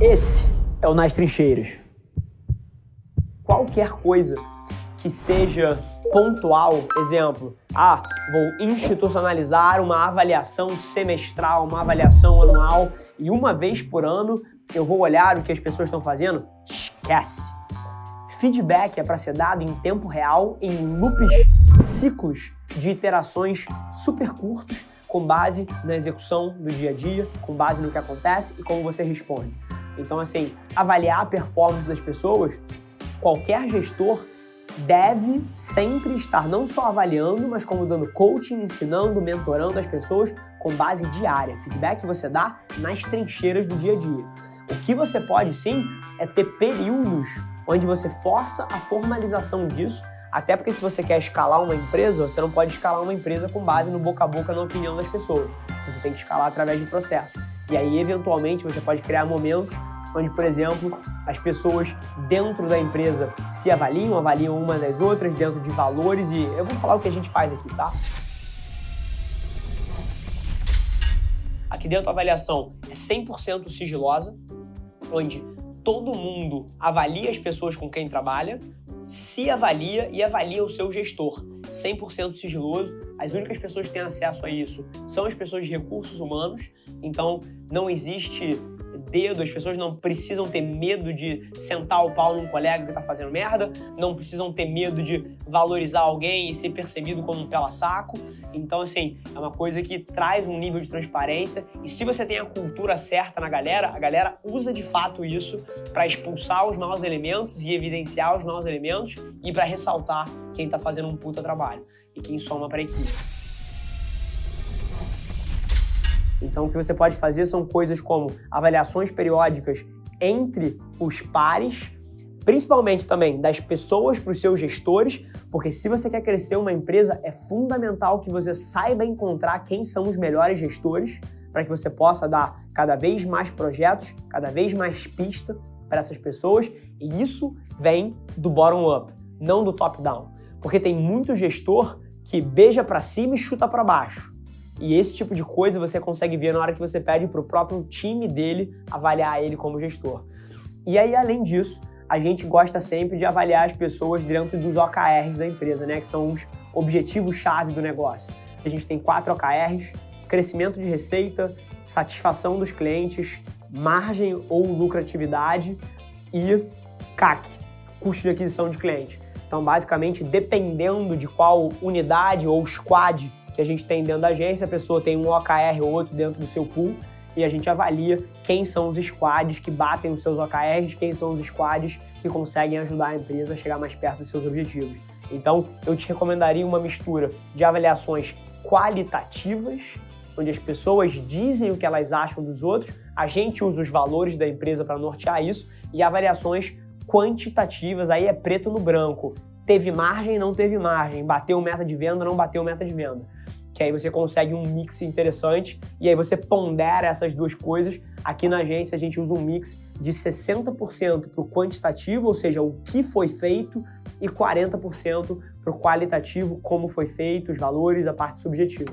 Esse é o Nas Trincheiras. Qualquer coisa que seja pontual, exemplo, ah, vou institucionalizar uma avaliação semestral, uma avaliação anual e uma vez por ano eu vou olhar o que as pessoas estão fazendo, esquece. Feedback é para ser dado em tempo real, em loops, ciclos de iterações super curtos, com base na execução do dia a dia, com base no que acontece e como você responde. Então, assim, avaliar a performance das pessoas, qualquer gestor deve sempre estar não só avaliando, mas como dando coaching, ensinando, mentorando as pessoas com base diária. Feedback que você dá nas trincheiras do dia a dia. O que você pode sim é ter períodos onde você força a formalização disso, até porque se você quer escalar uma empresa, você não pode escalar uma empresa com base no boca a boca na opinião das pessoas. Você tem que escalar através de processos. E aí, eventualmente, você pode criar momentos onde, por exemplo, as pessoas dentro da empresa se avaliam, avaliam uma das outras dentro de valores e eu vou falar o que a gente faz aqui, tá? Aqui dentro a avaliação é 100% sigilosa, onde todo mundo avalia as pessoas com quem trabalha, se avalia e avalia o seu gestor. 100% sigiloso. As únicas pessoas que têm acesso a isso são as pessoas de recursos humanos. Então, não existe dedo, as pessoas não precisam ter medo de sentar o pau num colega que está fazendo merda, não precisam ter medo de valorizar alguém e ser percebido como um pela-saco. Então, assim, é uma coisa que traz um nível de transparência e se você tem a cultura certa na galera, a galera usa de fato isso para expulsar os maus elementos e evidenciar os maus elementos e para ressaltar quem está fazendo um puta trabalho e quem soma para equipe. Então, o que você pode fazer são coisas como avaliações periódicas entre os pares, principalmente também das pessoas para os seus gestores, porque se você quer crescer uma empresa, é fundamental que você saiba encontrar quem são os melhores gestores para que você possa dar cada vez mais projetos, cada vez mais pista para essas pessoas, e isso vem do bottom up, não do top down. Porque tem muito gestor que beija para cima e chuta para baixo. E esse tipo de coisa você consegue ver na hora que você pede para o próprio time dele avaliar ele como gestor. E aí, além disso, a gente gosta sempre de avaliar as pessoas dentro dos OKRs da empresa, né? Que são os objetivos-chave do negócio. A gente tem quatro OKRs: crescimento de receita, satisfação dos clientes, margem ou lucratividade e CAC, custo de aquisição de cliente. Então, basicamente, dependendo de qual unidade ou squad que a gente tem dentro da agência, a pessoa tem um OKR ou outro dentro do seu pool e a gente avalia quem são os squads que batem os seus OKRs, quem são os squads que conseguem ajudar a empresa a chegar mais perto dos seus objetivos. Então, eu te recomendaria uma mistura de avaliações qualitativas, onde as pessoas dizem o que elas acham dos outros, a gente usa os valores da empresa para nortear isso, e avaliações quantitativas, aí é preto no branco. Teve margem, não teve margem, bateu meta de venda, não bateu meta de venda que aí você consegue um mix interessante e aí você pondera essas duas coisas. Aqui na agência a gente usa um mix de 60% para o quantitativo, ou seja, o que foi feito, e 40% para o qualitativo, como foi feito, os valores, a parte subjetiva.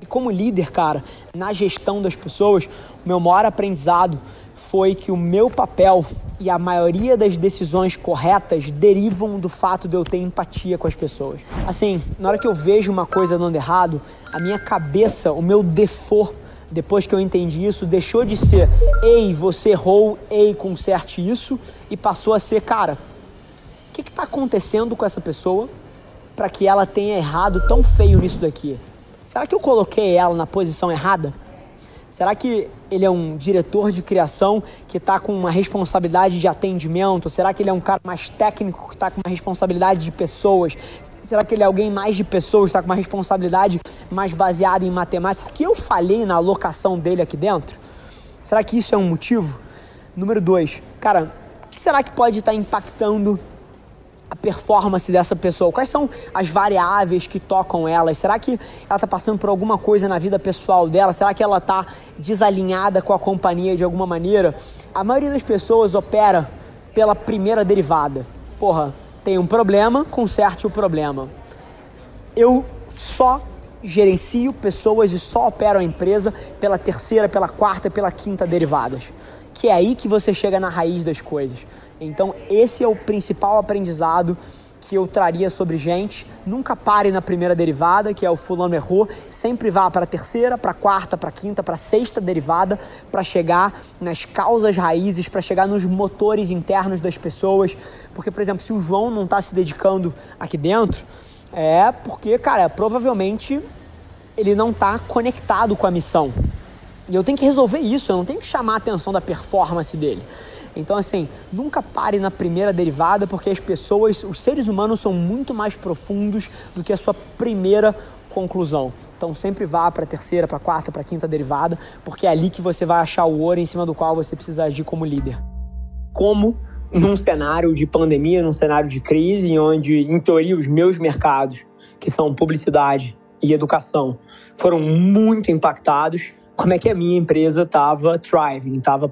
E como líder, cara, na gestão das pessoas, o meu maior aprendizado foi que o meu papel e a maioria das decisões corretas derivam do fato de eu ter empatia com as pessoas. Assim, na hora que eu vejo uma coisa dando errado, a minha cabeça, o meu default, depois que eu entendi isso, deixou de ser ei, você errou, ei, conserte isso, e passou a ser, cara, o que está acontecendo com essa pessoa para que ela tenha errado tão feio nisso daqui? Será que eu coloquei ela na posição errada? Será que ele é um diretor de criação que está com uma responsabilidade de atendimento? Será que ele é um cara mais técnico que está com uma responsabilidade de pessoas? Será que ele é alguém mais de pessoas, está com uma responsabilidade mais baseada em matemática? Será que eu falhei na alocação dele aqui dentro? Será que isso é um motivo? Número dois, cara, o que será que pode estar tá impactando a performance dessa pessoa? Quais são as variáveis que tocam ela? Será que ela está passando por alguma coisa na vida pessoal dela? Será que ela está desalinhada com a companhia de alguma maneira? A maioria das pessoas opera pela primeira derivada. Porra, tem um problema, conserte o problema. Eu só gerencio pessoas e só opero a empresa pela terceira, pela quarta, pela quinta derivadas. que é aí que você chega na raiz das coisas. Então, esse é o principal aprendizado que eu traria sobre gente. Nunca pare na primeira derivada, que é o fulano errou. Sempre vá para a terceira, para a quarta, para a quinta, para a sexta derivada, para chegar nas causas raízes, para chegar nos motores internos das pessoas. Porque, por exemplo, se o João não está se dedicando aqui dentro, é porque, cara, provavelmente ele não está conectado com a missão. E eu tenho que resolver isso, eu não tenho que chamar a atenção da performance dele. Então, assim, nunca pare na primeira derivada, porque as pessoas, os seres humanos são muito mais profundos do que a sua primeira conclusão. Então, sempre vá para a terceira, para a quarta, para a quinta derivada, porque é ali que você vai achar o ouro em cima do qual você precisa agir como líder. Como num cenário de pandemia, num cenário de crise, onde, em teoria, os meus mercados, que são publicidade e educação, foram muito impactados, como é que a minha empresa estava thriving, estava,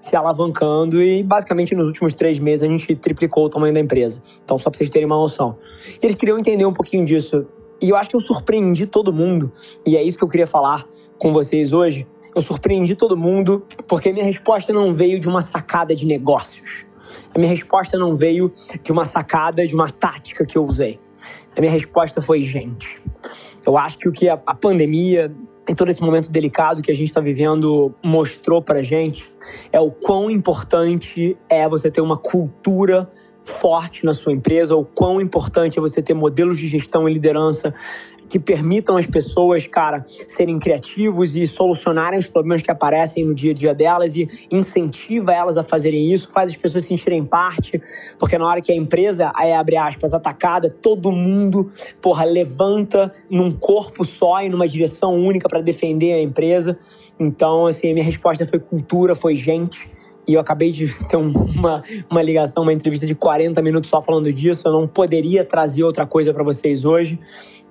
se alavancando e basicamente nos últimos três meses a gente triplicou o tamanho da empresa. Então, só para vocês terem uma noção. E eles queriam entender um pouquinho disso. E eu acho que eu surpreendi todo mundo, e é isso que eu queria falar com vocês hoje. Eu surpreendi todo mundo porque a minha resposta não veio de uma sacada de negócios. A minha resposta não veio de uma sacada, de uma tática que eu usei. A minha resposta foi gente. Eu acho que o que a pandemia em todo esse momento delicado que a gente está vivendo mostrou para gente é o quão importante é você ter uma cultura forte na sua empresa, o quão importante é você ter modelos de gestão e liderança que permitam as pessoas, cara, serem criativos e solucionarem os problemas que aparecem no dia a dia delas e incentiva elas a fazerem isso, faz as pessoas sentirem parte, porque na hora que a empresa é, abre aspas, atacada, todo mundo, porra, levanta num corpo só e numa direção única para defender a empresa. Então, assim, a minha resposta foi cultura, foi gente e eu acabei de ter uma, uma ligação, uma entrevista de 40 minutos só falando disso. Eu não poderia trazer outra coisa para vocês hoje.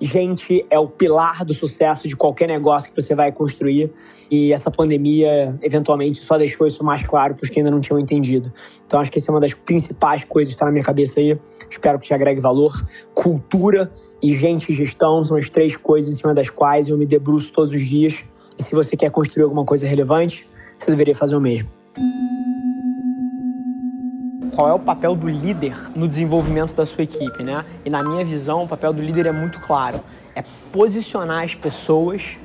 Gente é o pilar do sucesso de qualquer negócio que você vai construir. E essa pandemia, eventualmente, só deixou isso mais claro para os que ainda não tinham entendido. Então, acho que essa é uma das principais coisas que está na minha cabeça aí. Espero que te agregue valor. Cultura e gente e gestão são as três coisas em cima das quais eu me debruço todos os dias. E se você quer construir alguma coisa relevante, você deveria fazer o mesmo qual é o papel do líder no desenvolvimento da sua equipe, né? E na minha visão, o papel do líder é muito claro. É posicionar as pessoas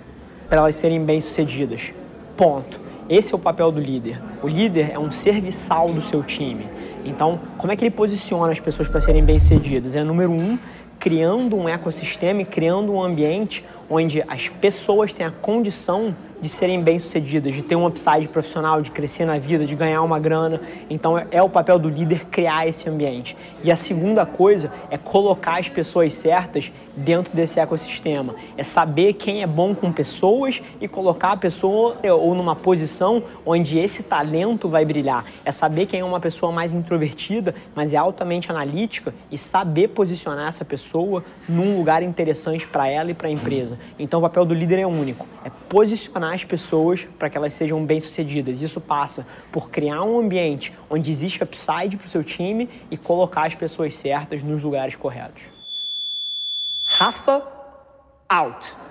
para elas serem bem-sucedidas. Ponto. Esse é o papel do líder. O líder é um serviçal do seu time. Então, como é que ele posiciona as pessoas para serem bem-sucedidas? É número um, criando um ecossistema e criando um ambiente onde as pessoas têm a condição de serem bem-sucedidas, de ter um upside profissional, de crescer na vida, de ganhar uma grana. Então é, é o papel do líder criar esse ambiente. E a segunda coisa é colocar as pessoas certas dentro desse ecossistema. É saber quem é bom com pessoas e colocar a pessoa é, ou numa posição onde esse talento vai brilhar. É saber quem é uma pessoa mais introvertida, mas é altamente analítica e saber posicionar essa pessoa num lugar interessante para ela e para a empresa. Então o papel do líder é único, é posicionar as pessoas para que elas sejam bem-sucedidas. Isso passa por criar um ambiente onde existe upside para o seu time e colocar as pessoas certas nos lugares corretos. Rafa out.